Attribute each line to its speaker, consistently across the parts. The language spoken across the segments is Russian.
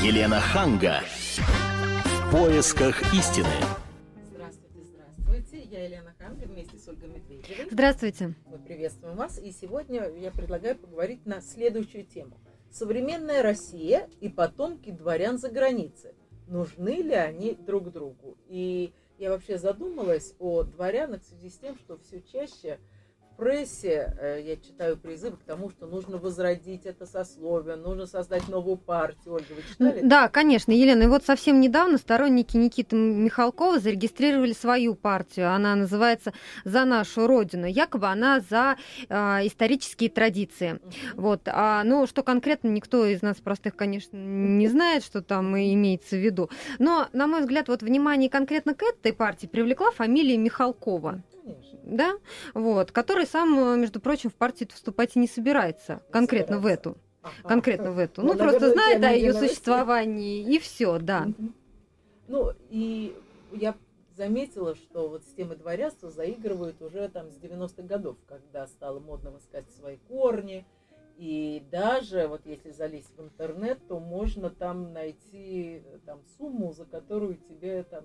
Speaker 1: Елена Ханга. В поисках истины.
Speaker 2: Здравствуйте, здравствуйте. Я Елена Ханга вместе с Ольгой Медведевой.
Speaker 3: Здравствуйте.
Speaker 2: Мы приветствуем вас. И сегодня я предлагаю поговорить на следующую тему. Современная Россия и потомки дворян за границей. Нужны ли они друг другу? И я вообще задумалась о дворянах в связи с тем, что все чаще прессе э, я читаю призывы к тому, что нужно возродить это сословие, нужно создать новую партию. Ольга, вы читали?
Speaker 3: Да, конечно, Елена. И вот совсем недавно сторонники Никиты Михалкова зарегистрировали свою партию. Она называется «За нашу Родину». Якобы она за э, исторические традиции. Uh-huh. Вот. А, ну, что конкретно, никто из нас простых, конечно, не знает, что там имеется в виду. Но, на мой взгляд, вот внимание конкретно к этой партии привлекла фамилия Михалкова да, вот, который сам, между прочим, в партию вступать и не собирается, конкретно собирается. в эту. Ага. Конкретно в эту. Ну, ну просто знает о ее существовании, и все, да.
Speaker 2: Ну, и я заметила, что вот с темой дворянства заигрывают уже там с 90-х годов, когда стало модно искать свои корни. И даже вот если залезть в интернет, то можно там найти там сумму, за которую тебе там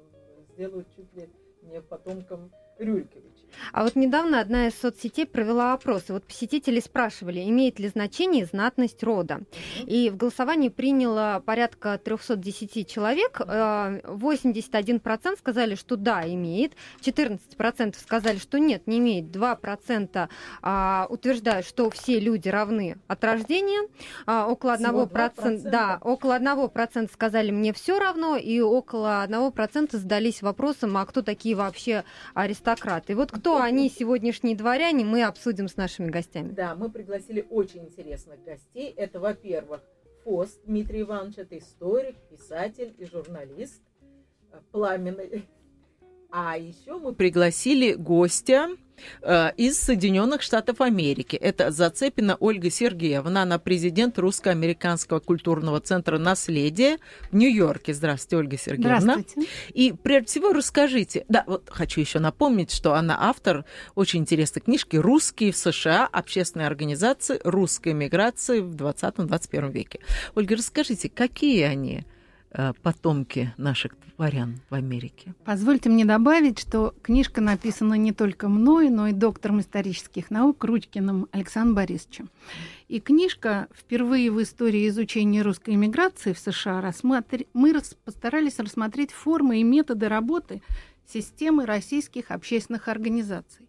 Speaker 2: сделают чуть ли не потомкам Рюриковича.
Speaker 3: А вот недавно одна из соцсетей провела опросы. Вот посетители спрашивали, имеет ли значение знатность рода. И в голосовании приняло порядка 310 человек. 81% э, сказали, что да, имеет. 14% сказали, что нет, не имеет. 2% а, утверждают, что все люди равны от рождения. А, около 1%, 2%? Да, около 1% сказали, мне все равно. И около 1% задались вопросом, а кто такие вообще аристократы аристократы. И вот кто они, сегодняшние дворяне, мы обсудим с нашими гостями.
Speaker 2: Да, мы пригласили очень интересных гостей. Это, во-первых, Фост Дмитрий Иванович, это историк, писатель и журналист, э, пламенный. А еще мы пригласили гостя, Э, из Соединенных Штатов Америки. Это Зацепина Ольга Сергеевна, она президент Русско-Американского культурного центра «Наследие» в Нью-Йорке. Здравствуйте, Ольга Сергеевна.
Speaker 3: Здравствуйте.
Speaker 2: И прежде всего расскажите, да, вот хочу еще напомнить, что она автор очень интересной книжки «Русские в США. Общественные организации русской миграции в 20-21 веке». Ольга, расскажите, какие они? Э, потомки наших дворян в Америке.
Speaker 4: Позвольте мне добавить, что книжка написана не только мной, но и доктором исторических наук Ручкиным Александром Борисовичем. И книжка впервые в истории изучения русской иммиграции в США рассмотр... мы рас... постарались рассмотреть формы и методы работы системы российских общественных организаций.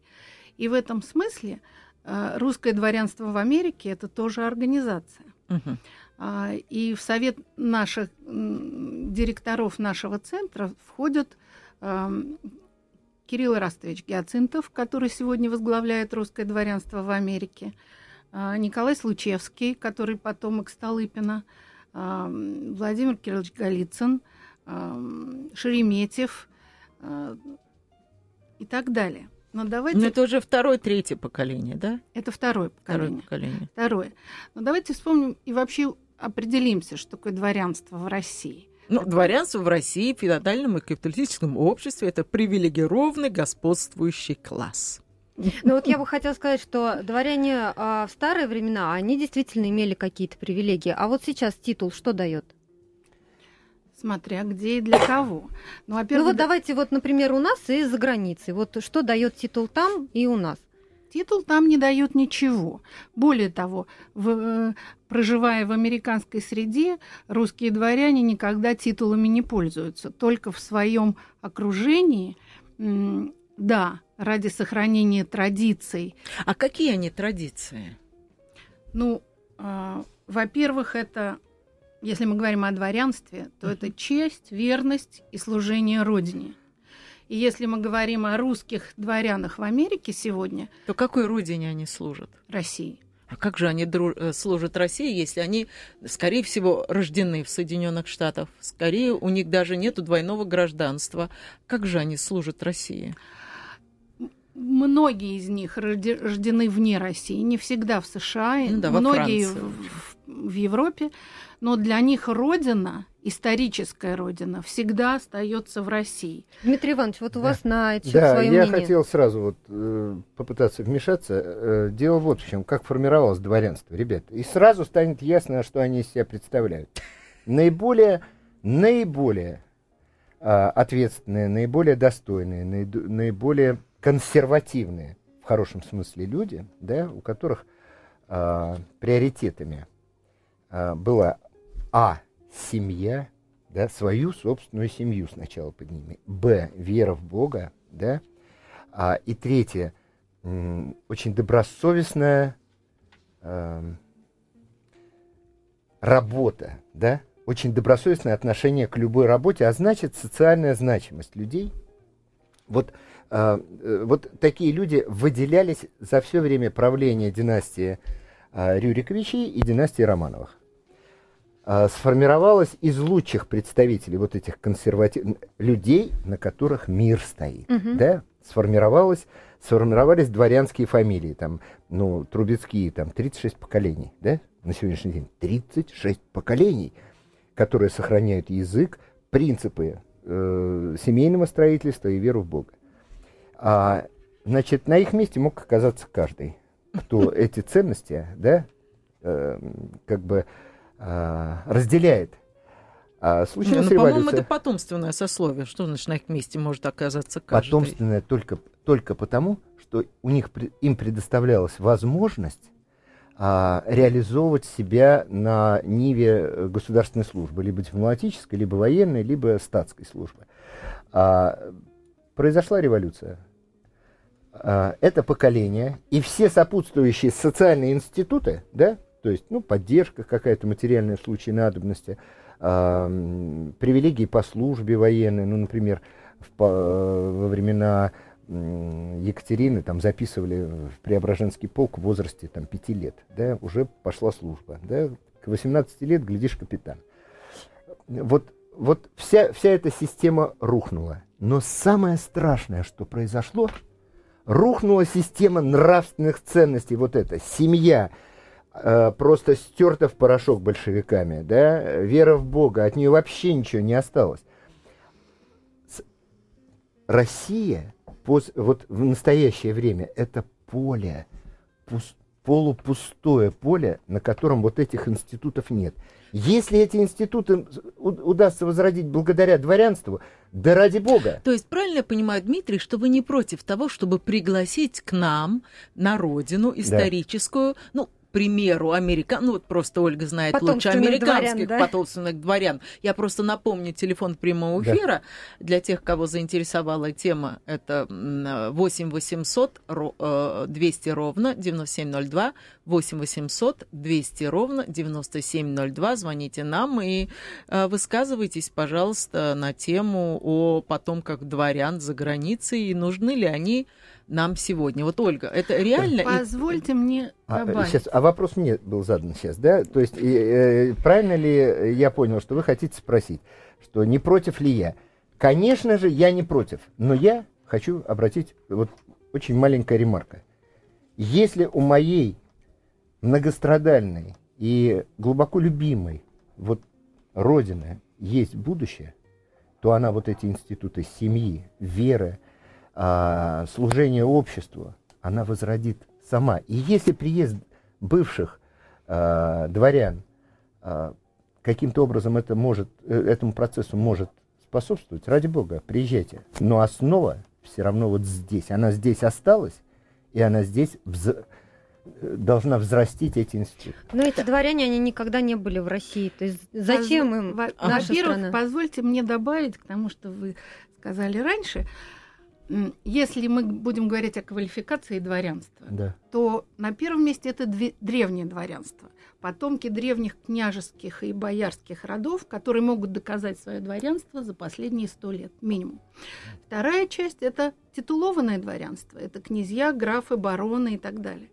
Speaker 4: И в этом смысле э, русское дворянство в Америке это тоже организация. Угу. А, и в совет наших директоров нашего центра входят Кирилл Ростович Гиацинтов, который сегодня возглавляет русское дворянство в Америке, а, Николай Случевский, который потомок Столыпина, Владимир Кириллович Голицын, Шереметьев а, и так далее.
Speaker 2: Но давайте... Но это уже второе, третье поколение, да?
Speaker 4: Это второе поколение.
Speaker 2: Второе поколение.
Speaker 4: Второе. Но давайте вспомним и вообще определимся, что такое дворянство в России.
Speaker 2: Ну, это... дворянство в России в феодальном и капиталистическом обществе это привилегированный господствующий класс.
Speaker 3: Ну вот я бы хотела сказать, что дворяне а, в старые времена, они действительно имели какие-то привилегии. А вот сейчас титул что дает?
Speaker 4: Смотря где и для кого.
Speaker 3: Ну, ну вот давайте вот, например, у нас и за границей. Вот что дает титул там и у нас?
Speaker 4: Титул там не дает ничего. Более того, в, э, проживая в американской среде, русские дворяне никогда титулами не пользуются. Только в своем окружении, да, ради сохранения традиций.
Speaker 2: А какие они традиции?
Speaker 4: Ну, э, во-первых, это, если мы говорим о дворянстве, то uh-huh. это честь, верность и служение Родине. И если мы говорим о русских дворянах в Америке сегодня...
Speaker 2: То какой родине они служат?
Speaker 4: России.
Speaker 2: А как же они дру... Э, служат России, если они, скорее всего, рождены в Соединенных Штатах? Скорее, у них даже нет двойного гражданства. Как же они служат России?
Speaker 4: Многие из них рождены вне России, не всегда в США, ну, да, многие в, в, в Европе, но для них родина историческая родина всегда остается в России.
Speaker 3: Дмитрий Иванович, вот у да. вас на это
Speaker 5: да,
Speaker 3: свое
Speaker 5: я
Speaker 3: мнение.
Speaker 5: хотел сразу вот э, попытаться вмешаться. Э, дело вот в чем, как формировалось дворянство, ребят. И сразу станет ясно, что они из себя представляют. наиболее, наиболее а, ответственные, наиболее достойные, наиду- наиболее консервативные, в хорошем смысле, люди, да, у которых а, приоритетами а, была А. Семья, да, свою собственную семью сначала подними. Б. Вера в Бога, да. А, и третье. Очень добросовестная эм, работа, да. Очень добросовестное отношение к любой работе, а значит социальная значимость людей. Вот, а, э, вот такие люди выделялись за все время правления династии а, Рюриковичей и династии Романовых. А, Сформировалась из лучших представителей вот этих консервативных людей, на которых мир стоит.
Speaker 3: Мгм.
Speaker 5: Да? Сформировалось, сформировались дворянские фамилии, там, ну, Трубецкие, там, 36 поколений, да, на сегодняшний день. 36 поколений, которые сохраняют язык, принципы э, семейного строительства и веру в Бога. А, значит, на их месте мог оказаться каждый, кто эти ценности, да, э, как бы а, разделяет. А случилась
Speaker 2: ну, по-моему,
Speaker 5: революция.
Speaker 2: это потомственное сословие. Что значит на их месте может оказаться каждый?
Speaker 5: Потомственное только, только потому, что у них им предоставлялась возможность а, реализовывать себя на ниве э, государственной службы, либо дипломатической, либо военной, либо статской службы. А, произошла революция. А, это поколение и все сопутствующие социальные институты, да, то есть, ну, поддержка какая-то материальная в случае надобности, м, привилегии по службе военной, ну, например, в по- во времена Екатерины там записывали в Преображенский полк в возрасте там 5 лет, да, уже пошла служба, да, к 18 лет, глядишь, капитан. Вот, вот вся, вся эта система рухнула. Но самое страшное, что произошло, рухнула система нравственных ценностей, вот эта семья, э, просто стерта в порошок большевиками, да, вера в Бога, от нее вообще ничего не осталось. Россия пос- вот в настоящее время это поле, пус- полупустое поле, на котором вот этих институтов нет. Если эти институты удастся возродить благодаря дворянству, да ради бога.
Speaker 2: То есть, правильно я понимаю, Дмитрий, что вы не против того, чтобы пригласить к нам на родину историческую, ну, к примеру, американ, ну вот просто Ольга знает лучше американских
Speaker 3: дворян, да?
Speaker 2: потомственных дворян. Я просто напомню телефон прямого
Speaker 5: Да.
Speaker 2: эфира для тех, кого заинтересовала тема. Это м, 8 800 ро- э, 200 ровно 9702, 8 800 200 ровно 9702. Звоните нам и э, высказывайтесь, пожалуйста, на тему о потомках дворян за границей и нужны ли они нам сегодня. Вот, Ольга, это реально? И-
Speaker 4: Позвольте мне
Speaker 5: А,
Speaker 4: добавить.
Speaker 5: сейчас, а вопрос мне был задан сейчас, да? То есть, э, э, правильно ли я понял, что вы хотите спросить, что не против ли я? Конечно же, я не против, но я хочу обратить вот очень маленькая ремарка. Если у моей многострадальной и глубоко любимой вот родины есть будущее, то она вот эти институты семьи, веры, а, служения обществу, она возродит сама. И если приезд бывших а, дворян а, каким-то образом это может, э, этому процессу может способствовать, ради бога, приезжайте. Но основа все равно вот здесь. Она здесь осталась, и она здесь вз- должна взрастить эти институты.
Speaker 3: Но эти дворяне, они никогда не были в России. То есть зачем
Speaker 4: Позво-
Speaker 3: им
Speaker 4: во-
Speaker 3: наша
Speaker 4: Во-первых,
Speaker 3: страна?
Speaker 4: позвольте мне добавить к тому, что вы сказали раньше. Если мы будем говорить о квалификации дворянства,
Speaker 5: Да.
Speaker 4: то на первом месте это древнее дворянство. Потомки древних княжеских и боярских родов, которые могут доказать свое дворянство за последние сто лет минимум. Вторая часть – это титулованное дворянство. Это князья, графы, бароны и так далее.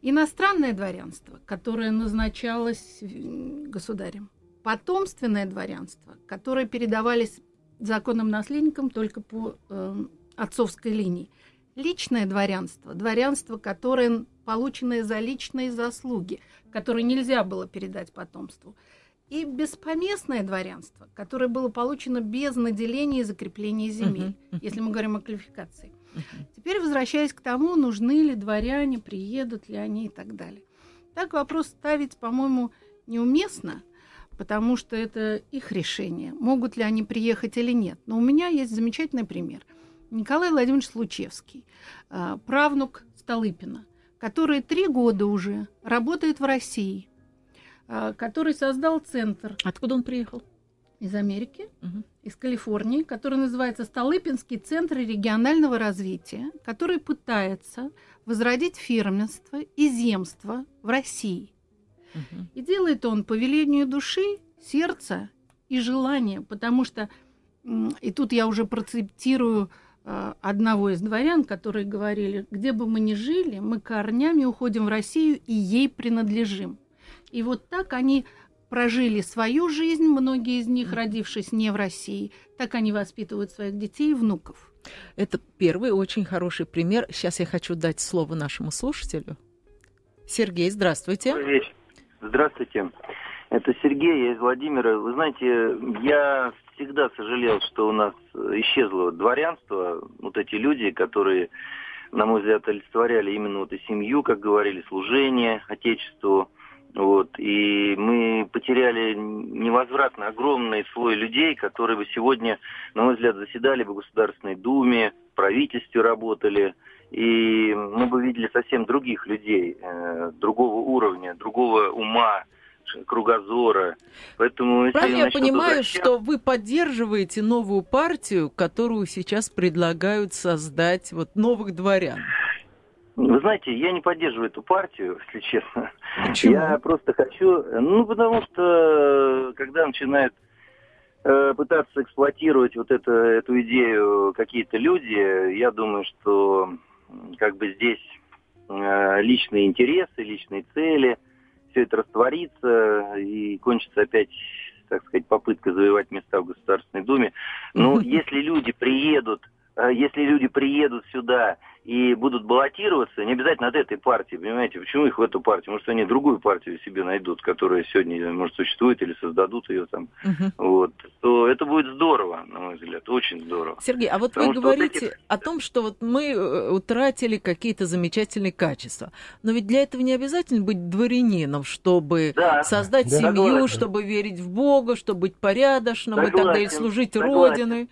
Speaker 4: Иностранное дворянство, которое назначалось государем. Потомственное дворянство, которое передавались законным наследникам только по эм, отцовской линии. Личное дворянство, дворянство, которое полученное за личные заслуги, которое нельзя было передать потомству. И беспоместное дворянство, которое было получено без наделения и закрепления земель,
Speaker 2: Мгм,
Speaker 4: если мы говорим о квалификации. Теперь возвращаясь к тому, нужны ли дворяне, приедут ли они и так далее. Так вопрос ставить, по-моему, неуместно, потому что это их решение, могут ли они приехать или нет. Но у меня есть замечательный пример. Николай Владимирович Случевский, а, правнук Столыпина, который три года уже работает в России, а, который создал центр.
Speaker 2: Откуда он приехал?
Speaker 4: Из Америки,
Speaker 2: Мгм.
Speaker 4: из Калифорнии, который называется Столыпинский центр регионального развития, который пытается возродить фермерство и земство в России.
Speaker 2: Мгм.
Speaker 4: И делает он по велению души, сердца и желания, потому что, и тут я уже процитирую э, одного из дворян, которые говорили, где бы мы ни жили, мы корнями уходим в Россию и ей принадлежим. И вот так они прожили свою жизнь, многие из них, родившись не в России, так они воспитывают своих детей и внуков.
Speaker 2: Это первый очень хороший пример. Сейчас я хочу дать слово нашему слушателю. Сергей, здравствуйте.
Speaker 6: Здравствуйте. Это Сергей, я из Владимира. Вы знаете, я всегда сожалел, что у нас исчезло дворянство, вот эти люди, которые, на мой взгляд, олицетворяли именно вот и семью, как говорили, служение Отечеству. Вот. И мы потеряли невозвратно огромный слой людей, которые бы сегодня, на мой взгляд, заседали бы в Государственной Думе, в правительстве работали. И мы бы видели совсем других людей, э, другого уровня, другого ума, кругозора. Поэтому,
Speaker 2: Правильно я понимаю,
Speaker 6: возвращаться-
Speaker 2: что вы поддерживаете новую партию, которую сейчас предлагают создать вот новых дворян?
Speaker 6: Вы знаете, я не поддерживаю эту партию, если честно.
Speaker 2: Почему?
Speaker 6: Я просто хочу... Ну, потому что, э, когда начинают э, пытаться эксплуатировать вот это, эту идею какие-то люди, я думаю, что как бы здесь э, личные интересы, личные цели, все это растворится и кончится опять так сказать, попытка завоевать места в Государственной Думе. Но если люди приедут, если люди приедут сюда и будут баллотироваться, не обязательно от этой партии, понимаете, почему их в эту партию? Может, они другую партию себе найдут, которая сегодня, может, существует или создадут ее там,
Speaker 2: Мгм.
Speaker 6: вот, то это будет здорово, на мой взгляд, очень здорово.
Speaker 2: Сергей, а вот
Speaker 6: Потому
Speaker 2: вы
Speaker 6: что вот
Speaker 2: говорите
Speaker 6: эти-
Speaker 2: о том, что вот мы э, утратили какие-то замечательные качества. Но ведь для этого не обязательно быть дворянином, чтобы
Speaker 6: Да,
Speaker 2: создать
Speaker 5: Да.
Speaker 2: семью,
Speaker 6: Согласен.
Speaker 2: чтобы верить в Бога, чтобы быть порядочным и так далее,
Speaker 6: Согласен,
Speaker 2: служить
Speaker 6: согласен.
Speaker 2: Родине.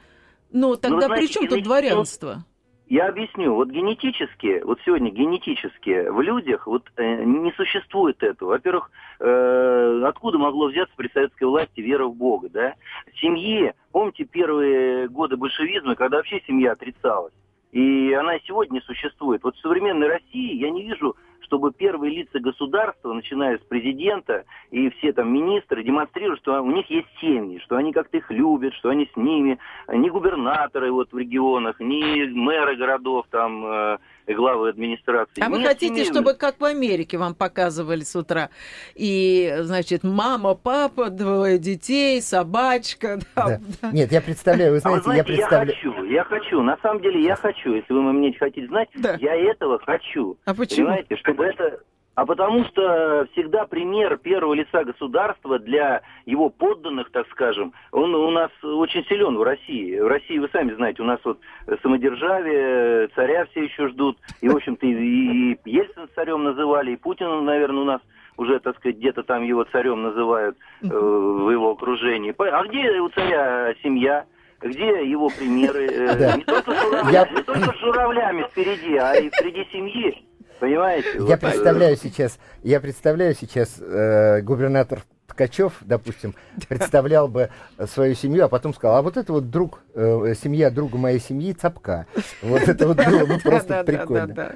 Speaker 2: Ну, тогда
Speaker 6: знаете,
Speaker 2: при чем тут дворянство?
Speaker 6: Я объясню. Вот генетически, вот сегодня генетически в людях вот э, не существует этого. Во-первых, э, откуда могло взяться при советской власти вера в Бога, да? Семьи, помните первые годы большевизма, когда вообще семья отрицалась? И она и сегодня существует. Вот в современной России я не вижу, чтобы первые лица государства, начиная с президента и все там министры, демонстрируют, что у них есть семьи, что они как-то их любят, что они с ними, ни губернаторы вот в регионах, ни мэры городов, там, э, главы администрации.
Speaker 2: А вы
Speaker 6: Нет
Speaker 2: хотите,
Speaker 6: семейных.
Speaker 2: чтобы как в Америке вам показывали с утра? И, значит, мама, папа, двое детей, собачка. Да,
Speaker 5: Да. Нет, я представляю, вы
Speaker 6: А вы
Speaker 5: знаете, я
Speaker 6: знаете, я,
Speaker 5: представляю...
Speaker 6: хочу, я хочу, на самом деле я хочу, если вы мне хотите знать,
Speaker 2: Да.
Speaker 6: я этого хочу.
Speaker 2: А почему?
Speaker 6: Понимаете, чтобы это... А потому что всегда пример первого лица государства для его подданных, так скажем, он у нас очень силен в России. В России, вы сами знаете, у нас вот самодержавие, царя все еще ждут. И, в общем-то, и, и Ельцин царем называли, и Путин, наверное, у нас уже, так сказать, где-то там его царем называют э, в его окружении. А где у царя семья? Где его примеры? Э,
Speaker 5: Да.
Speaker 6: Не, только с журавля-
Speaker 5: Я-
Speaker 6: не только с журавлями впереди, а и среди семьи. Понимаете?
Speaker 5: Я
Speaker 6: Вот, э,
Speaker 5: представляю сейчас, я представляю сейчас э, губернатор Ткачев, допустим, представлял бы свою семью, а потом сказал, а вот это вот друг, э, семья друга моей семьи Цапка. Вот это вот было бы просто
Speaker 2: Да, да, да,
Speaker 5: прикольно.
Speaker 2: да, да.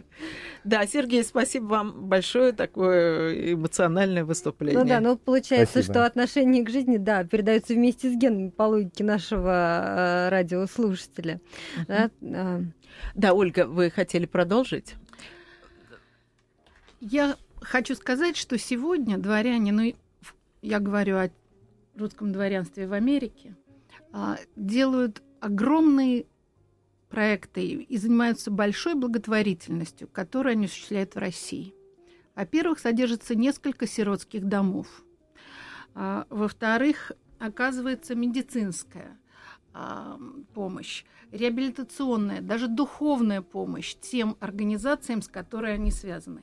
Speaker 2: Да, Сергей, спасибо вам большое, такое эмоциональное выступление.
Speaker 3: Ну да, ну получается,
Speaker 5: Спасибо.
Speaker 3: что отношение к жизни, да, передается вместе с генами по логике нашего э, радиослушателя. Да, а,
Speaker 2: Да, Ольга, вы хотели продолжить?
Speaker 4: Я хочу сказать, что сегодня дворяне, ну, я говорю о русском дворянстве в Америке, а, делают огромные проекты и занимаются большой благотворительностью, которую они осуществляют в России. Во-первых, содержится несколько сиротских домов. А, Во-вторых, оказывается медицинская а, помощь, реабилитационная, даже духовная помощь тем организациям, с которыми они связаны.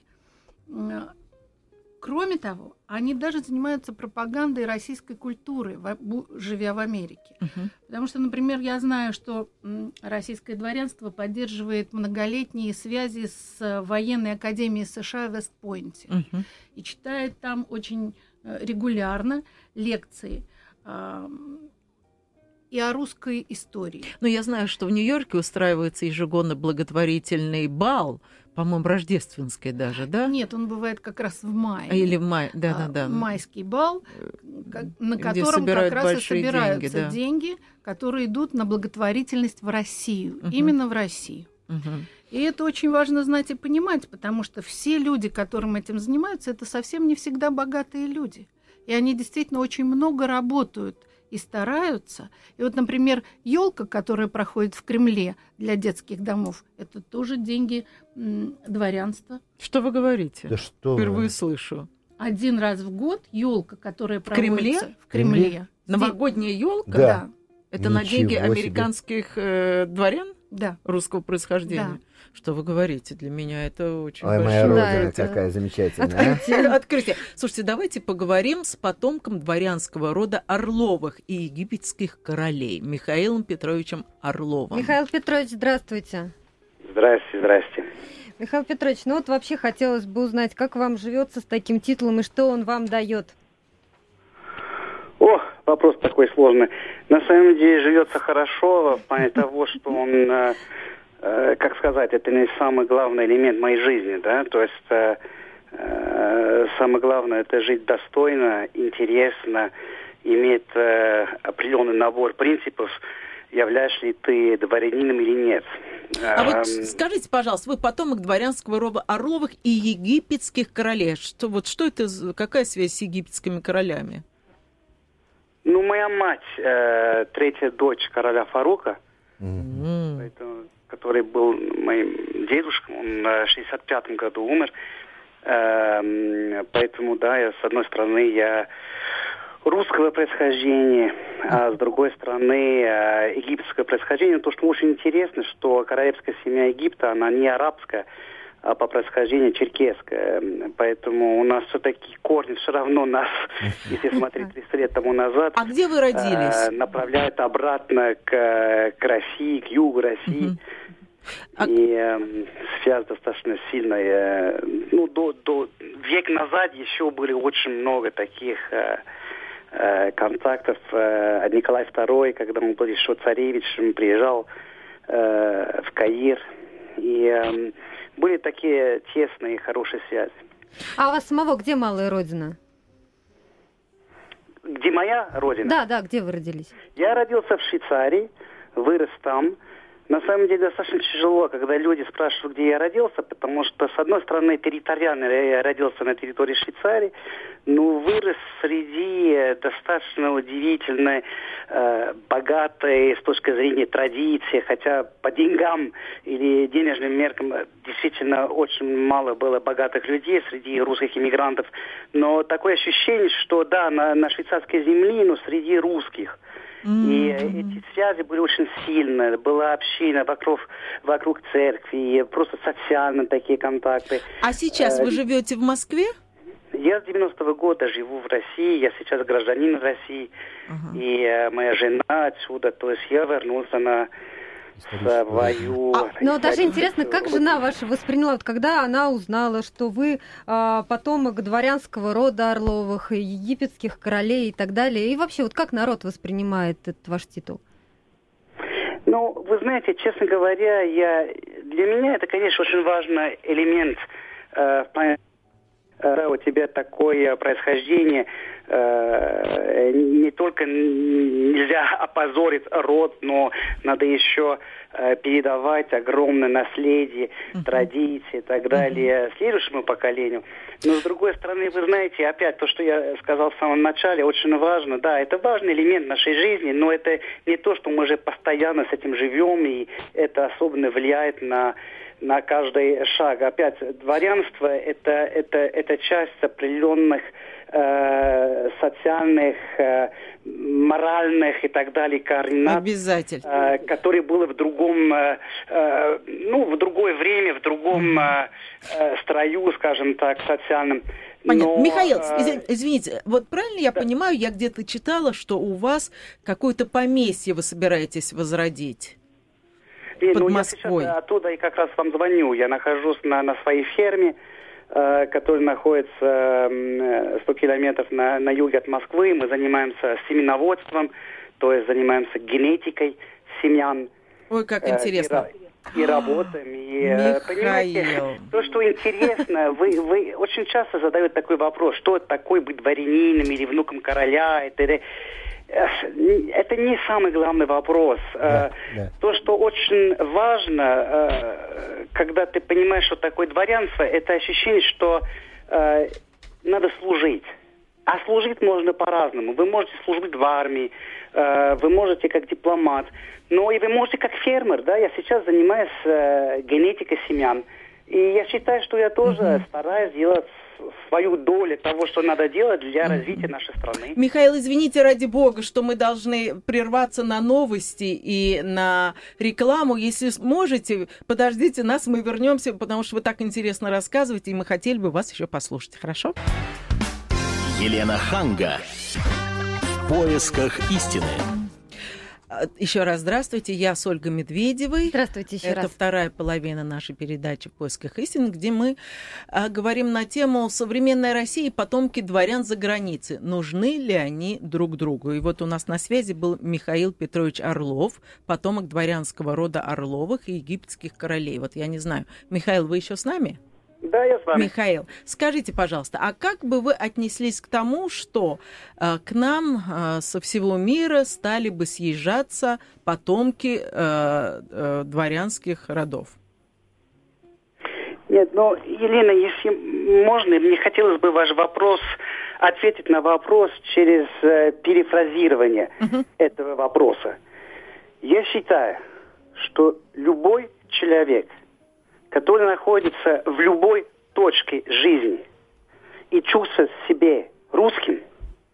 Speaker 4: М, Кроме того, они даже занимаются пропагандой российской культуры, живя в Америке. Uh-huh. Потому что, например, я знаю, что российское дворянство поддерживает многолетние связи с военной академией США в Вестпойнте uh-huh. и читает там очень э, регулярно лекции и о русской истории.
Speaker 2: Но я знаю, что в Нью-Йорке устраивается ежегодно благотворительный бал по-моему, рождественской даже, да?
Speaker 4: Нет, он бывает как раз в мае.
Speaker 2: Или в мае, да, да, да.
Speaker 4: Майский бал, на котором как раз и собираются деньги, да. деньги, которые идут на благотворительность в Россию, угу. именно в Россию. Угу. И это очень важно знать и понимать, потому что все люди, которым этим занимаются, это совсем не всегда богатые люди. И они действительно очень много работают и стараются. И вот, например, елка, которая проходит в Кремле для детских домов, это тоже деньги дворянства.
Speaker 2: Что вы говорите?
Speaker 5: Да что
Speaker 2: Впервые
Speaker 5: вы?
Speaker 2: слышу.
Speaker 4: Один раз в год елка, которая в проводится
Speaker 2: Кремле?
Speaker 4: в Кремле.
Speaker 2: Новогодняя елка?
Speaker 5: Да.
Speaker 4: да.
Speaker 2: Это Ничего на деньги себе. американских э, дворян?
Speaker 4: Да.
Speaker 2: Русского происхождения? Да. Что вы говорите? Для меня это очень
Speaker 5: Ой,
Speaker 2: большое...
Speaker 5: моя родина да, это... какая замечательная.
Speaker 2: Открытие. А? Открытие. Слушайте, давайте поговорим с потомком дворянского рода Орловых и египетских королей Михаилом Петровичем Орловым.
Speaker 3: Михаил Петрович, здравствуйте.
Speaker 7: Здрасте, здрасте.
Speaker 3: Михаил Петрович, ну вот вообще хотелось бы узнать, как вам живется с таким титулом и что он вам дает?
Speaker 7: О, вопрос такой сложный. На самом деле живется хорошо в плане того, что он э, как сказать, это не самый главный элемент моей жизни, да, то есть э, э, самое главное это жить достойно, интересно, иметь э, определенный набор принципов, являешься ли ты дворянином или нет.
Speaker 2: А вот эм, скажите, пожалуйста, вы потомок дворянского рода Орловых и египетских королей. Что, вот что это, какая связь с египетскими королями?
Speaker 7: Ну, моя мать, э, третья дочь короля Фарука, mm-hmm. поэтому который был моим дедушкой, он в 65 году умер. Эм, поэтому, да, я, с одной стороны, я русского происхождения, а с другой стороны э, египетское происхождение. То, что очень интересно, что королевская семья Египта, она не арабская, а по происхождению черкесская. Поэтому у нас все-таки корни все равно нас, если смотреть 300 лет тому назад,
Speaker 2: а где вы родились?
Speaker 7: Э, направляют обратно к, к России, к югу России. А... И э, связь достаточно сильная. Ну, до, до век назад еще были очень много таких э, э, контактов. Э, Николай II, когда он был еще царевичем, приезжал в Каир. И э, были такие тесные, хорошие связи.
Speaker 3: А у вас самого где малая родина?
Speaker 7: Где моя родина?
Speaker 3: Да, да, где вы родились?
Speaker 7: Я родился в Швейцарии, вырос там. На самом деле достаточно тяжело, когда люди спрашивают, где я родился, потому что, с одной стороны, территориально я родился на территории Швейцарии, но вырос среди достаточно удивительной, э, богатой с точки зрения традиции, хотя по деньгам или денежным меркам действительно очень мало было богатых людей среди русских иммигрантов, но такое ощущение, что да, на, на швейцарской земле, но среди русских – и эти связи были очень сильные. Была община вокруг, вокруг церкви, просто социальные такие контакты.
Speaker 2: А сейчас вы э, живете в Москве?
Speaker 7: Я с 90-го года живу в России, я сейчас гражданин России, uh-huh. и э, моя жена отсюда, то есть я вернулся на свою...
Speaker 3: А, но даже интересно, как жена ваша восприняла, вот, когда она узнала, что вы а, потомок дворянского рода Орловых, и египетских королей и так далее, и вообще, вот как народ воспринимает этот ваш титул?
Speaker 7: Ну, вы знаете, честно говоря, я для меня это, конечно, очень важный элемент э, э, у тебя такое происхождение, э, не только нельзя опозорить род, но надо еще э, передавать огромное наследие, uh-huh. традиции и так далее uh-huh. следующему поколению. Но с другой стороны, вы знаете, опять то, что я сказал в самом начале, очень важно. Да, это важный элемент нашей жизни, но это не то, что мы же постоянно с этим живем, и это особенно влияет на на каждый шаг. Опять, дворянство это, это, это часть определенных э, социальных, э, моральных и так далее координат.
Speaker 2: Обязательно.
Speaker 7: Э, которые были в другом, э, э, ну, в другое время, в другом э, э, строю, скажем так, социальном.
Speaker 2: Понятно.
Speaker 7: Но,
Speaker 2: Михаил,
Speaker 7: э,
Speaker 2: изв- извините, вот правильно я понимаю, я где-то читала, что у вас какое-то поместье вы собираетесь возродить?
Speaker 7: И,
Speaker 2: под
Speaker 7: ну,
Speaker 2: Москвой.
Speaker 7: Я сейчас оттуда и как раз вам звоню. Я нахожусь на, на своей ферме, э, которая находится э, 100 километров на, на юге от Москвы. Мы занимаемся семеноводством, то есть занимаемся генетикой семян.
Speaker 2: Ой, как
Speaker 7: э,
Speaker 2: интересно.
Speaker 7: И, ра- и работаем. И, э, понимаете, то, что интересно, вы, вы очень часто задают такой вопрос, что такое быть дворянином или внуком короля. Это, э, это не самый главный вопрос.
Speaker 5: Да,
Speaker 7: Э,
Speaker 5: да.
Speaker 7: То, что очень важно, э, когда ты понимаешь, что такое дворянство, это ощущение, что э, надо служить. А служить можно по-разному. Вы можете служить в армии, вы можете как дипломат, но и вы можете как фермер. Да? Я сейчас занимаюсь генетикой семян. И я считаю, что я тоже стараюсь делать свою долю того, что надо делать для развития нашей страны.
Speaker 2: Михаил, извините ради бога, что мы должны прерваться на новости и на рекламу. Если сможете, подождите нас, мы вернемся, потому что вы так интересно рассказываете, и мы хотели бы вас еще послушать. Хорошо?
Speaker 1: Елена Ханга. В поисках истины.
Speaker 2: А, Еще раз здравствуйте, я с Ольгой Медведевой.
Speaker 3: Здравствуйте еще
Speaker 2: Это
Speaker 3: раз.
Speaker 2: вторая половина нашей передачи «В поисках истины», где мы а, говорим на тему «Современная Россия и потомки дворян за границей. Нужны ли они друг другу?» И вот у нас на связи был Михаил Петрович Орлов, потомок дворянского рода Орловых и египетских королей. Вот я не знаю. Михаил, вы еще с нами?
Speaker 7: Да, я с вами.
Speaker 2: Михаил, скажите, пожалуйста, а как бы вы отнеслись к тому, что э, к нам э, со всего мира стали бы съезжаться потомки э, э, дворянских родов?
Speaker 7: Нет, ну, Елена, если можно, мне хотелось бы ваш вопрос ответить на вопрос через э, перефразирование этого вопроса. Я считаю, что любой человек, который находится в любой точке жизни и чувствует себя русским,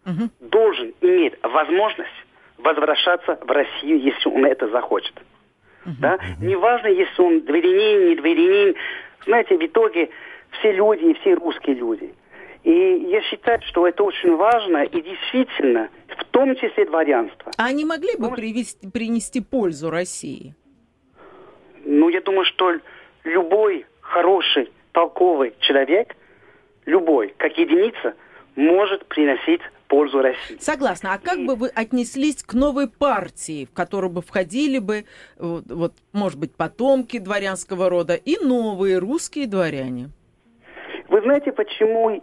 Speaker 2: Мгм.
Speaker 7: должен иметь возможность возвращаться в Россию, если он это захочет. Да? Неважно, если он дворянин, не дворянин. Знаете, в итоге все люди и все русские люди. И я считаю, что это очень важно, и действительно, в том числе дворянство.
Speaker 2: А они могли бы
Speaker 7: Ну,
Speaker 2: привести, принести пользу России?
Speaker 7: Ну, я думаю, что любой хороший, толковый человек, любой, как единица, может приносить пользу России.
Speaker 2: Согласна. А как бы вы отнеслись к новой партии, в которую бы входили бы, вот, может быть, потомки дворянского рода и новые русские дворяне?
Speaker 7: Вы знаете, почему?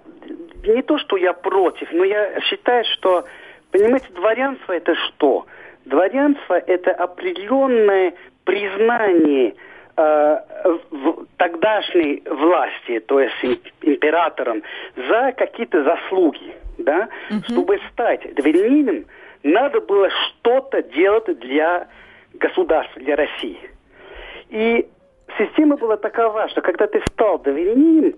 Speaker 7: Не то, что я против, но я считаю, что, понимаете, дворянство это что? Дворянство это определенное признание в тогдашней власти, то есть им- императором, за какие-то заслуги, да? Чтобы стать дворянином, надо было что-то делать для государства, для России. И система была такова, что когда ты стал дворянином,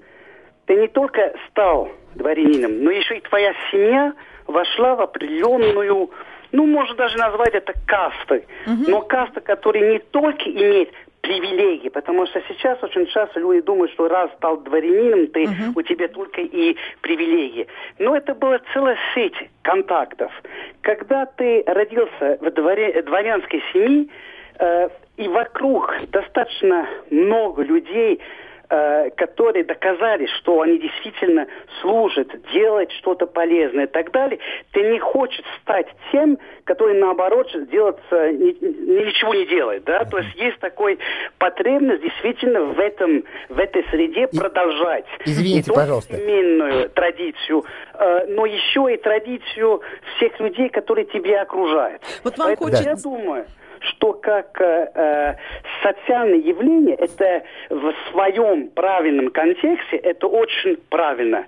Speaker 7: ты не только стал дворянином, но еще и твоя семья вошла в определенную, ну, можно даже назвать это кастой, но каста, которая не только имеет привилегии, потому что сейчас очень часто люди думают, что раз стал дворянином, ты, у тебя только и привилегии. Но это была целая сеть контактов. Когда ты родился в дворе, дворянской семье, э, и вокруг достаточно много людей, которые доказали, что они действительно служат, делают что-то полезное и так далее, ты не хочешь стать тем, который наоборот э, ни- ничего не делает, да, то есть есть такой потребность действительно в этом, в этой среде продолжать.
Speaker 5: Извините,
Speaker 7: Не только
Speaker 5: пожалуйста.
Speaker 7: семейную традицию, э, но еще и традицию всех людей, которые тебя окружают.
Speaker 2: Вот вам
Speaker 7: Поэтому
Speaker 2: хочется-
Speaker 7: я думаю, что как э, э, социальное явление, это в своем правильном контексте, это очень правильно.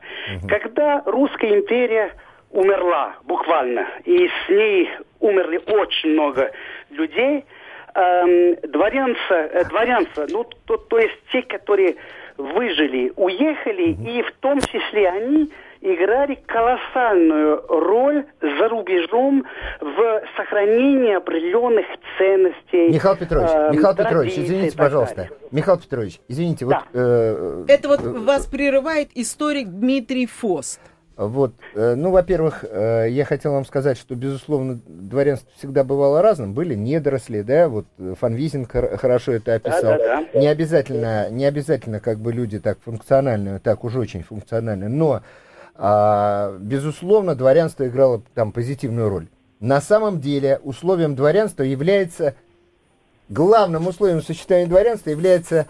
Speaker 7: Когда русская империя умерла буквально, и с ней умерли очень много людей, эм, дворянство, э, дворянство ну, то, то есть те, которые выжили, уехали, и в том числе они играли колоссальную роль за рубежом в сохранении определенных ценностей.
Speaker 5: Михаил Петрович,
Speaker 7: э,
Speaker 5: Михаил Петрович, извините, пожалуйста.
Speaker 7: далее.
Speaker 5: Михаил Петрович, извините,
Speaker 7: Да.
Speaker 5: вот... э,
Speaker 2: Это вот
Speaker 5: э,
Speaker 2: вас прерывает историк Дмитрий Фост.
Speaker 5: Вот, э, ну, во-первых, э, я хотел вам сказать, что, безусловно, дворянство всегда бывало разным. Были недоросли, да, вот Фанвизин хор- хорошо это описал.
Speaker 7: Да-да-да.
Speaker 5: Не обязательно, не обязательно, как бы люди так функциональные, так уж очень функциональные, но, безусловно, дворянство играло там позитивную роль. На самом деле, условием дворянства является, главным условием сочетания дворянства является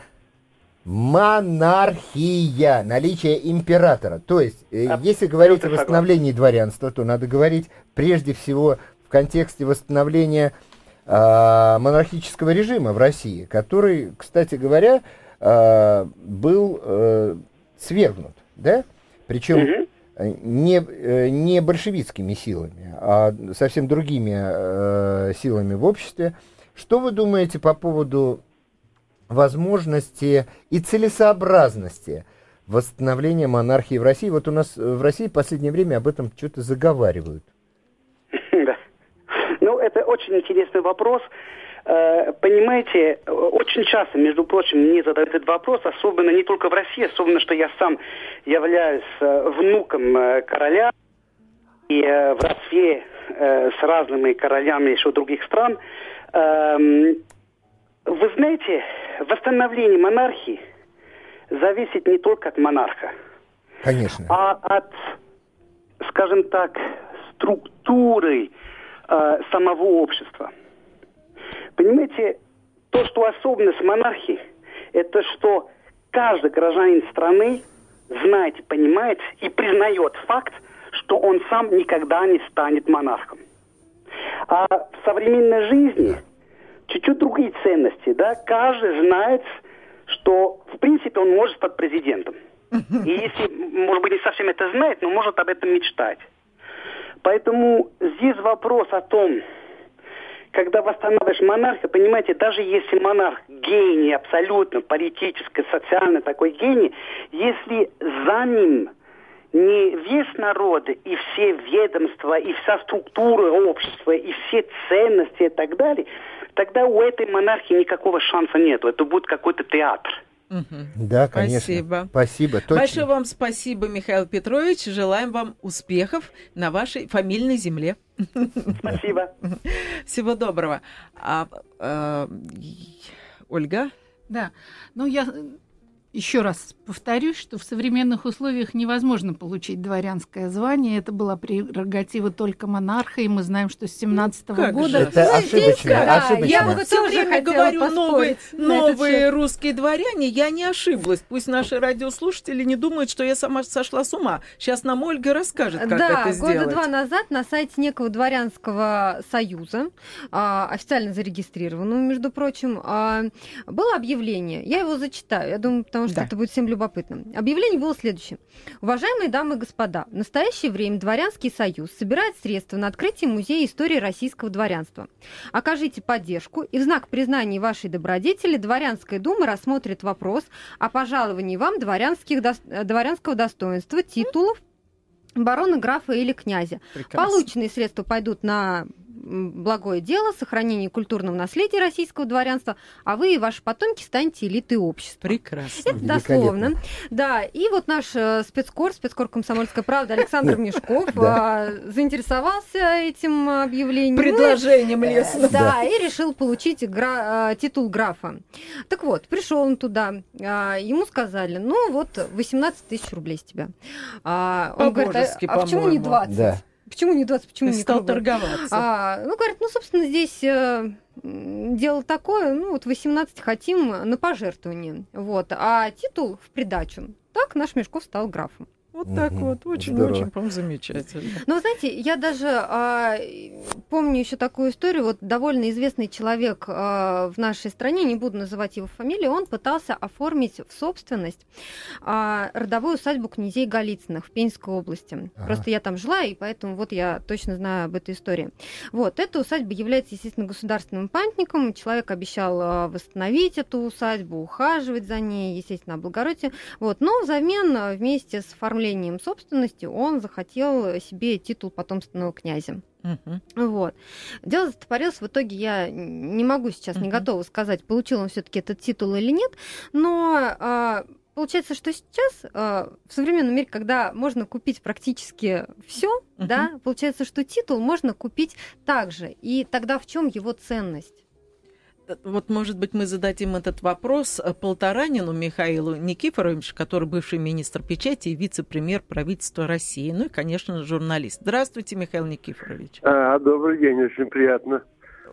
Speaker 5: монархия, наличие императора. То есть, э,
Speaker 7: Абсолютно
Speaker 5: если говорить о восстановлении дворянства, то надо говорить прежде всего в контексте восстановления а, монархического режима в России, который, кстати говоря, а, был э, свергнут, да? Причем
Speaker 7: Мгм.
Speaker 5: Э, не, э, не большевистскими силами, а совсем другими э, силами в обществе. Что вы думаете по поводу возможности и целесообразности восстановления монархии в России? Вот у нас э, в России в последнее время об этом что-то заговаривают.
Speaker 7: Да. Ну, это очень интересный вопрос. Э, Понимаете, очень часто, между прочим, мне задают этот вопрос, особенно не только в России, особенно, что я сам являюсь э, внуком э, короля и в э, с разными королями еще других стран. Эм, Вы знаете, восстановление монархии зависит не только от монарха
Speaker 5: Конечно.
Speaker 7: а от, скажем так, структуры самого общества. Понимаете, то, что особенность монархии, это что каждый гражданин страны знает, понимает и признает факт, что он сам никогда не станет монархом. А в современной жизни чуть-чуть другие ценности, да, каждый знает, что в принципе он может стать президентом. И если, может быть, не совсем это знает, но может об этом мечтать. Поэтому здесь вопрос о том, когда восстанавливаешь монархию, понимаете, даже если монарх гений, абсолютно политический, социальный такой гений, если за ним не весь народ и все ведомства, и вся структура общества, и все ценности и так далее, тогда у этой монархии никакого шанса нет. Это будет какой-то театр.
Speaker 5: Да, конечно.
Speaker 2: Спасибо.
Speaker 5: Спасибо. Точно.
Speaker 2: Большое вам спасибо, Михаил Петрович. Желаем вам успехов на вашей фамильной земле.
Speaker 7: Спасибо.
Speaker 2: Всего доброго. А, э, Ольга?
Speaker 4: Да, ну я еще раз повторюсь, что в современных условиях невозможно получить дворянское звание. Это была прерогатива только монарха, и мы знаем, что с 17
Speaker 2: как
Speaker 4: года...
Speaker 2: же.
Speaker 5: Это
Speaker 3: Ну,
Speaker 5: ошибочно,
Speaker 3: да,
Speaker 5: ошибочно.
Speaker 3: я бы
Speaker 2: Все время говорю новые, новые русские дворяне. Я не ошиблась. Пусть наши радиослушатели не думают, что я сама сошла с ума. Сейчас нам Ольга расскажет, как
Speaker 3: да,
Speaker 2: это
Speaker 3: года
Speaker 2: сделать.
Speaker 3: два назад на сайте некого дворянского союза, а, официально зарегистрированного, между прочим, а, было объявление. Я его зачитаю, я думаю, потому что
Speaker 2: Да.
Speaker 3: это будет всем любопытно. Объявление было следующее. Уважаемые дамы и господа, в настоящее время Дворянский союз собирает средства на открытие Музея истории российского дворянства. Окажите поддержку, и в знак признания вашей добродетели Дворянская дума рассмотрит вопрос о пожаловании вам дворянских, дос- э, дворянского достоинства, титулов, барона, графа или князя.
Speaker 2: Прекрасно.
Speaker 3: Полученные средства пойдут на благое дело, сохранение культурного наследия российского дворянства, а вы и ваши потомки станете элитой общества.
Speaker 2: Прекрасно.
Speaker 3: Это дословно. Да, и вот наш э, спецкор, спецкор «Комсомольская правда» Александр Мешков э, заинтересовался этим объявлением.
Speaker 2: Предложением лестным.
Speaker 3: да, и решил получить э, титул графа. Так вот, пришел он туда, а, ему сказали, ну вот 18 тысяч рублей с тебя. А, он говорит, а, а почему не
Speaker 2: по-моему.
Speaker 3: 20? Почему не 20, почему не
Speaker 2: стал
Speaker 3: круглый?
Speaker 2: торговаться.
Speaker 3: А, ну, говорит, ну, собственно, здесь э, дело такое, ну, вот 18 хотим на пожертвование, вот, а титул в придачу. Так наш Мешков стал графом.
Speaker 2: Вот так вот. Очень-очень, по-моему, замечательно.
Speaker 3: Но вы знаете, я даже а, помню еще такую историю. Вот довольно известный человек а, в нашей стране, не буду называть его фамилию, он пытался оформить в собственность а, родовую усадьбу князей Голицыных в Пензенской области.
Speaker 5: Ага.
Speaker 3: Просто я там жила, и поэтому вот я точно знаю об этой истории. Вот, эта усадьба является, естественно, государственным памятником. Человек обещал а, восстановить эту усадьбу, ухаживать за ней, естественно, облагородить. Вот, но взамен а, вместе с оформлением оформлением собственности он захотел себе титул потомственного князя. Угу. Вот. Дело застопорилось. В итоге я не могу сейчас, угу. не готова сказать, получил он все-таки этот титул или нет. Но а, получается, что сейчас а, в современном мире, когда можно купить практически все, угу. да, получается, что титул можно купить также. И тогда в чем его ценность?
Speaker 2: Вот, может быть, мы зададим этот вопрос э, Полторанину Михаилу Никифоровичу, который бывший министр печати и вице-премьер правительства России, ну и, конечно, журналист. Здравствуйте, Михаил Никифорович.
Speaker 8: А, добрый день, очень приятно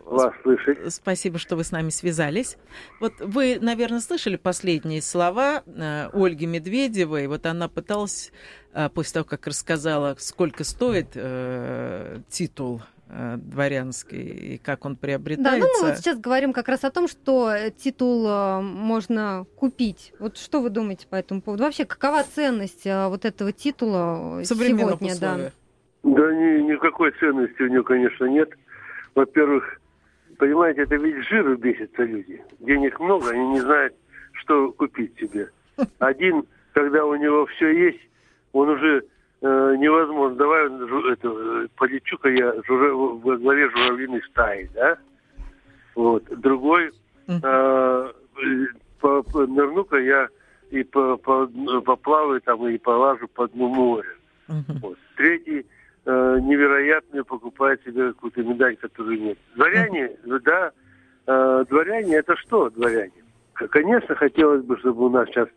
Speaker 8: вас слышать.
Speaker 2: Спасибо, что вы с нами связались. Вот вы, наверное, слышали последние слова э, Ольги Медведевой. Вот она пыталась, э, после того, как рассказала, сколько стоит э, титул дворянский и как он приобретается.
Speaker 3: Да, ну мы вот сейчас говорим как раз о том, что титул э, можно купить. Вот что вы думаете по этому поводу? Вообще, какова ценность э, вот этого титула сегодня? Условиях. Да,
Speaker 8: да ни, никакой ценности у него, конечно, нет. Во-первых, понимаете, это ведь жиру бесится люди. Денег много, они не знают, что купить себе. Один, когда у него все есть, он уже э, невозможно. Давай это, полечу-ка я жура, во главе журавлиной стаи, да? Вот. Другой, э, по, по, нырну-ка я и по, по, поплаваю там, и полажу по дну моря. Вот. Третий э, невероятный покупает себе какую-то медаль, которую нет. Дворяне, да, э, дворяне это что дворяне? Конечно, хотелось бы, чтобы у нас сейчас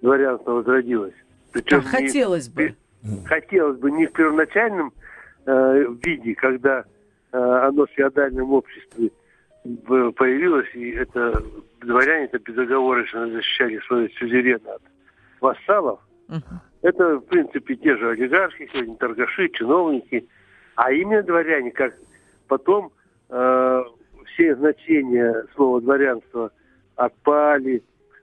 Speaker 8: дворянство возродилось.
Speaker 2: Причем да, хотелось бы
Speaker 8: хотелось бы не в первоначальном э, виде, когда э, оно в феодальном обществе появилось, и это дворяне это безоговорочно защищали свой сюзерен от вассалов. Uh-huh. Это, в принципе, те же олигархи, сегодня торгаши, чиновники. А именно дворяне, как потом э, все значения слова дворянства отпали,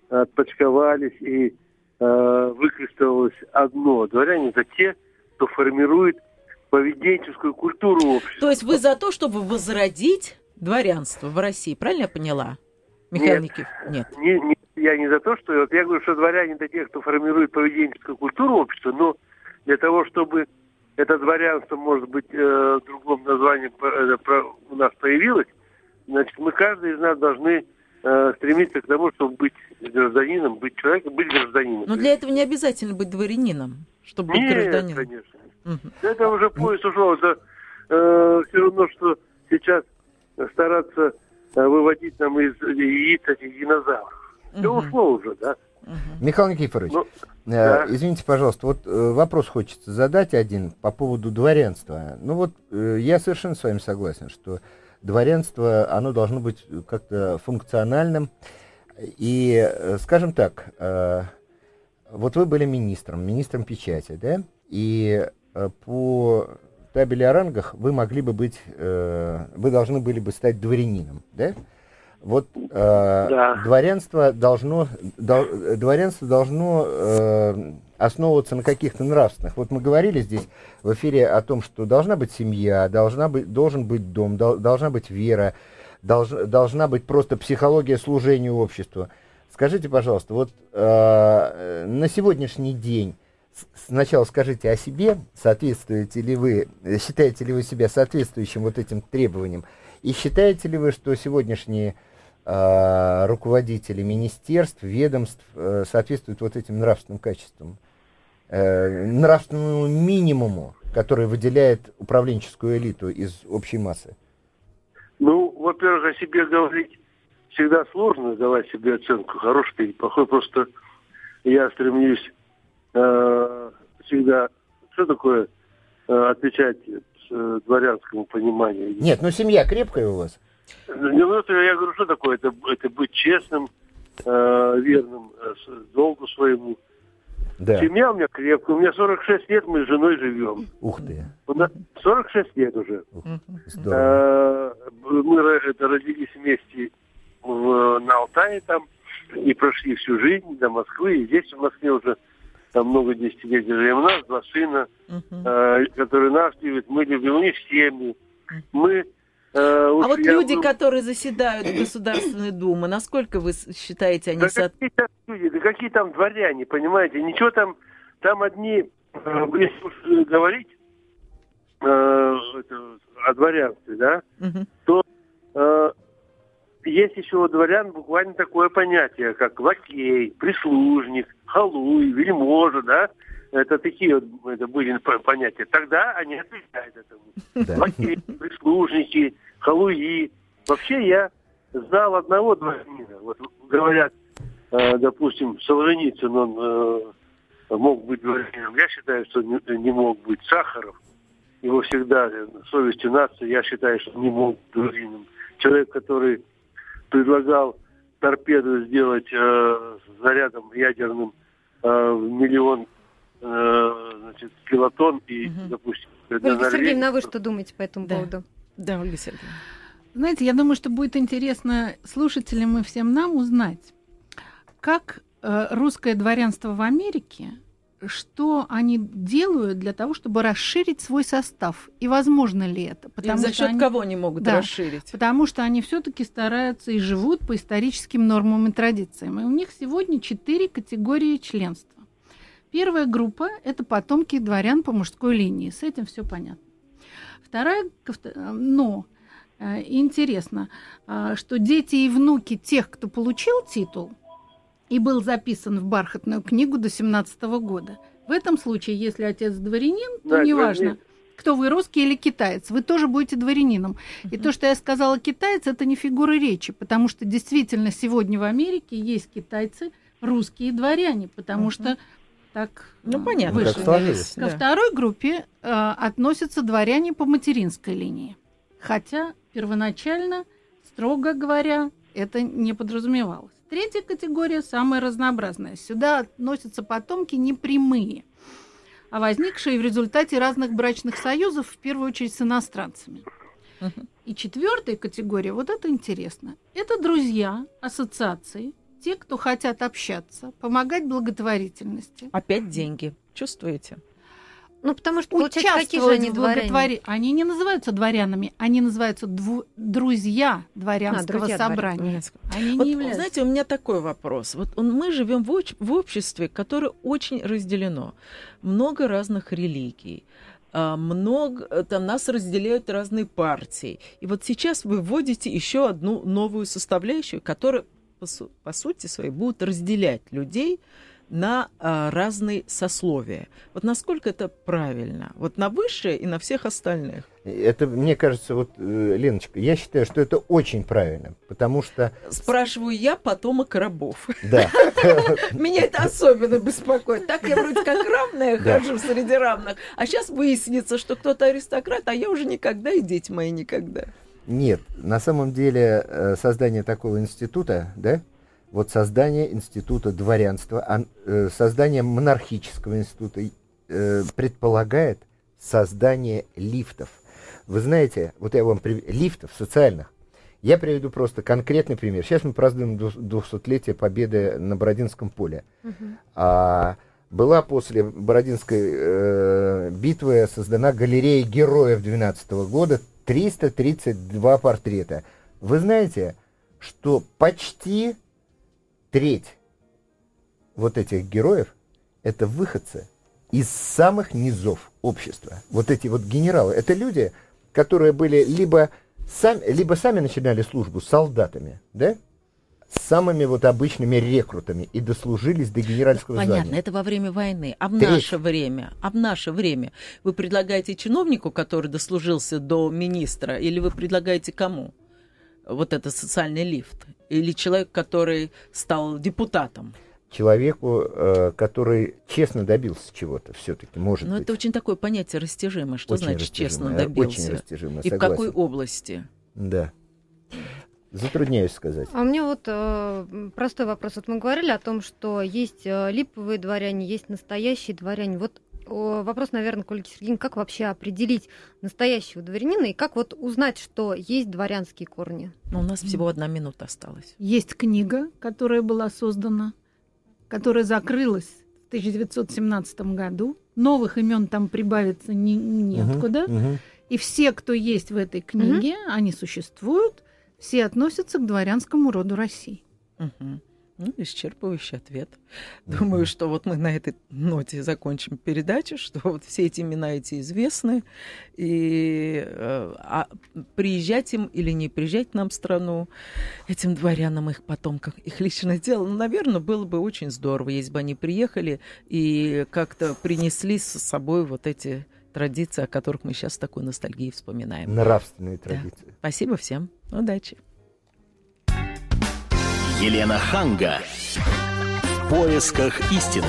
Speaker 8: отпочковались, и э, выкристаллилось одно. Дворяне – это те, кто формирует поведенческую культуру общества.
Speaker 2: То есть вы за то, чтобы возродить дворянство в России, правильно я поняла?
Speaker 8: Михаил Нет? Нет. Не, не, я не за то, что... Вот я говорю, что дворяне – это те, кто формирует поведенческую культуру общества, но для того, чтобы это дворянство, может быть, э, другом названии э, у нас появилось, значит, мы каждый из нас должны э, стремиться к тому, чтобы быть гражданином, быть человеком, быть гражданином.
Speaker 2: Но для этого не обязательно быть дворянином, чтобы быть
Speaker 8: Нет,
Speaker 2: гражданином.
Speaker 8: конечно. Угу. Это уже поезд ушел. Это э, все равно, что сейчас стараться э, выводить нам из яиц этих динозавров. Угу. Все ушло уже, да?
Speaker 5: Угу. Михаил Никифорович, ну, э, да. извините, пожалуйста, вот э, вопрос хочется задать один по поводу дворянства. Ну вот э, я совершенно с вами согласен, что дворянство, оно должно быть как-то функциональным. И, э, скажем так, э, вот вы были министром, министром печати, да? И э, по табели о рангах вы могли бы быть, вы должны были бы стать дворянином, да? Вот э, да. дворянство должно, до, дворянство должно э, основываться на каких-то нравственных. Вот мы говорили здесь в эфире о том, что должна быть семья, должна быть, должен быть дом, дол, должна быть вера, долж, должна быть просто психология служения обществу. Скажите, пожалуйста, вот э, на сегодняшний день сначала скажите о себе, соответствуете ли вы, считаете ли вы себя соответствующим вот этим требованиям, и считаете ли вы, что сегодняшние руководители министерств, ведомств э, соответствуют вот этим нравственным качествам, э, нравственному минимуму, который выделяет управленческую элиту из общей массы?
Speaker 8: Ну, во-первых, о себе говорить всегда сложно, давать себе оценку, хороший или плохой. Просто я стремлюсь э, всегда, что такое э, отвечать э, дворянскому пониманию.
Speaker 5: Нет, ну семья крепкая у вас?
Speaker 8: Ну, ну я говорю, что такое? Это, это быть честным, э, верным э, долгу своему. Да. Семья у меня крепкая. У меня 46 лет, мы с женой живем.
Speaker 5: Ух ты.
Speaker 8: 46 лет уже. Здорово. Э, мы это, родились вместе в, на Алтае там и прошли всю жизнь до Москвы. И здесь в Москве уже там много десятилетий живем. У нас два сына, э, которые нас любят, мы любим. У них семьи. Мы
Speaker 2: э, а вот люди, был... которые заседают в Государственной Думе, насколько вы считаете, они...
Speaker 8: Да, со... какие там люди, да какие там дворяне, понимаете? Ничего там, там одни э, если уж говорить э, это, о дворянстве, да,
Speaker 2: Мгм.
Speaker 8: то э, есть еще у дворян буквально такое понятие, как лакей, прислужник, халуй, вельможа, да. Это такие вот это были понятия. Тогда они отвечают этому.
Speaker 5: Да.
Speaker 8: Лакеи, прислужники, халуи. Вообще я знал одного дворянина. Вот говорят, э, допустим, Солженицын, он э, мог быть дворянином. Я считаю, что не, не мог быть. Сахаров, его всегда совестью нации, я считаю, что не мог быть дворянином. Человек, который предлагал торпеду сделать э, с зарядом ядерным э, в миллион э, значит, килотонн и,
Speaker 2: Мгм.
Speaker 8: допустим,
Speaker 3: Ольга
Speaker 8: на Норвегию-
Speaker 3: Сергеевна, а вы что думаете по этому
Speaker 2: Да.
Speaker 3: поводу?
Speaker 2: Да, Ольга Сергеевна.
Speaker 4: Знаете, я думаю, что будет интересно слушателям и всем нам узнать, как э, русское дворянство в Америке, что они делают для того, чтобы расширить свой состав, и возможно ли это?
Speaker 2: И за счет
Speaker 4: они-
Speaker 2: кого они могут
Speaker 4: Да.
Speaker 2: расширить?
Speaker 4: Потому что они все-таки стараются и живут по историческим нормам и традициям. И у них сегодня четыре категории членства. Первая группа – это потомки дворян по мужской линии. С этим все понятно. Вторая, э, но э, интересно, а, что дети и внуки тех, кто получил титул и был записан в бархатную книгу до 17 года. В этом случае, если отец дворянин, то
Speaker 8: Да,
Speaker 4: неважно, кто вы, русский или китаец, вы тоже будете дворянином. И то, что я сказала китаец, это не фигура речи, потому что действительно сегодня в Америке есть китайцы, русские дворяне, потому
Speaker 2: Мгм.
Speaker 4: что так
Speaker 2: Ну,
Speaker 4: э,
Speaker 2: понятно.
Speaker 5: так
Speaker 4: вышло.
Speaker 5: сложилось.
Speaker 4: Ко
Speaker 2: Да.
Speaker 4: второй группе э, относятся дворяне по материнской линии. Хотя первоначально, строго говоря, это не подразумевалось. Третья категория самая разнообразная. Сюда относятся потомки непрямые, а возникшие в результате разных брачных союзов, в первую очередь с иностранцами. И четвертая категория, вот это интересно, это друзья, ассоциации, те, кто хотят общаться, помогать благотворительности,
Speaker 2: Опять деньги. Чувствуете?
Speaker 3: Ну, потому что, получается, какие же они дворяне?
Speaker 4: благотвори- Они не называются дворянами, они называются дву- друзья дворянского
Speaker 3: А, друзья
Speaker 4: собрания. Они
Speaker 2: Вот,
Speaker 4: не являются.
Speaker 2: знаете, у меня такой вопрос. Вот он- мы живем в, оч- в обществе, которое очень разделено. Много разных религий. а, Много, там нас разделяют разные партии. И вот сейчас вы вводите еще одну новую составляющую, которая, по, су- по сути своей, будет разделять людей на а, разные сословия. Вот насколько это правильно? Вот на высшее и на всех остальных.
Speaker 5: Это, мне кажется, вот, э, Леночка, я считаю, что это очень правильно, потому что,
Speaker 2: Спрашиваю я, потомок рабов.
Speaker 5: да,
Speaker 2: Меня это особенно беспокоит. Так я вроде как равная хожу среди равных. А сейчас выяснится, что кто-то аристократ, а я уже никогда, и дети мои никогда.
Speaker 5: Нет, на самом деле э, создание такого института, да, вот создание института дворянства, э, создание монархического института э, предполагает создание лифтов. Вы знаете, вот я вам прив... лифтов социальных. Я приведу просто конкретный пример. Сейчас мы празднуем 200-летие победы на Бородинском поле.
Speaker 3: Мгм.
Speaker 5: А, была после Бородинской э, битвы создана галерея героев 12 года, 332 портрета. Вы знаете, что почти треть вот этих героев это выходцы из самых низов общества. Вот эти вот генералы, это люди, которые были либо сами, либо сами начинали службу солдатами, да, самыми вот обычными рекрутами и дослужились до генеральского
Speaker 2: Понятно,
Speaker 5: звания.
Speaker 2: это во время войны. А в
Speaker 5: Треть.
Speaker 2: наше время, а в наше время вы предлагаете чиновнику, который дослужился до министра, или вы предлагаете кому? Вот это социальный лифт. Или человек, который стал депутатом.
Speaker 5: Человеку, э, который честно добился чего-то, все-таки может
Speaker 2: Но
Speaker 5: быть.
Speaker 2: Ну, это очень такое понятие растяжимое. Что
Speaker 5: Очень
Speaker 2: значит честно
Speaker 5: растяжимое,
Speaker 2: добился?
Speaker 5: Очень растяжимое,
Speaker 2: И в
Speaker 5: согласен.
Speaker 2: какой области?
Speaker 5: Да. Затрудняюсь сказать.
Speaker 3: А у меня вот э, простой вопрос. Вот мы говорили о том, что есть э, липовые дворяне, есть настоящие дворяне. Вот э, вопрос, наверное, к Ольге Сергеевне, как вообще определить настоящего дворянина и как вот узнать, что есть дворянские корни?
Speaker 2: Ну, у нас всего одна минута осталась.
Speaker 4: Есть книга, которая была создана, которая закрылась в 1917 году. Новых имен там прибавиться не, неоткуда.
Speaker 5: Мгм.
Speaker 4: И все, кто есть в этой книге, они существуют, все относятся к дворянскому роду России.
Speaker 2: Мгм. Ну, исчерпывающий ответ. Думаю, что вот мы на этой ноте закончим передачу, что вот все эти имена эти известны, и э, а приезжать им или не приезжать к нам в страну, этим дворянам, их потомкам, их личное дело, ну, наверное, было бы очень здорово, если бы они приехали и как-то принесли с собой вот эти традиции, о которых мы сейчас с такой ностальгией вспоминаем.
Speaker 5: Нравственные традиции.
Speaker 2: Да. Спасибо всем. Удачи.
Speaker 1: Елена Ханга. В поисках истины.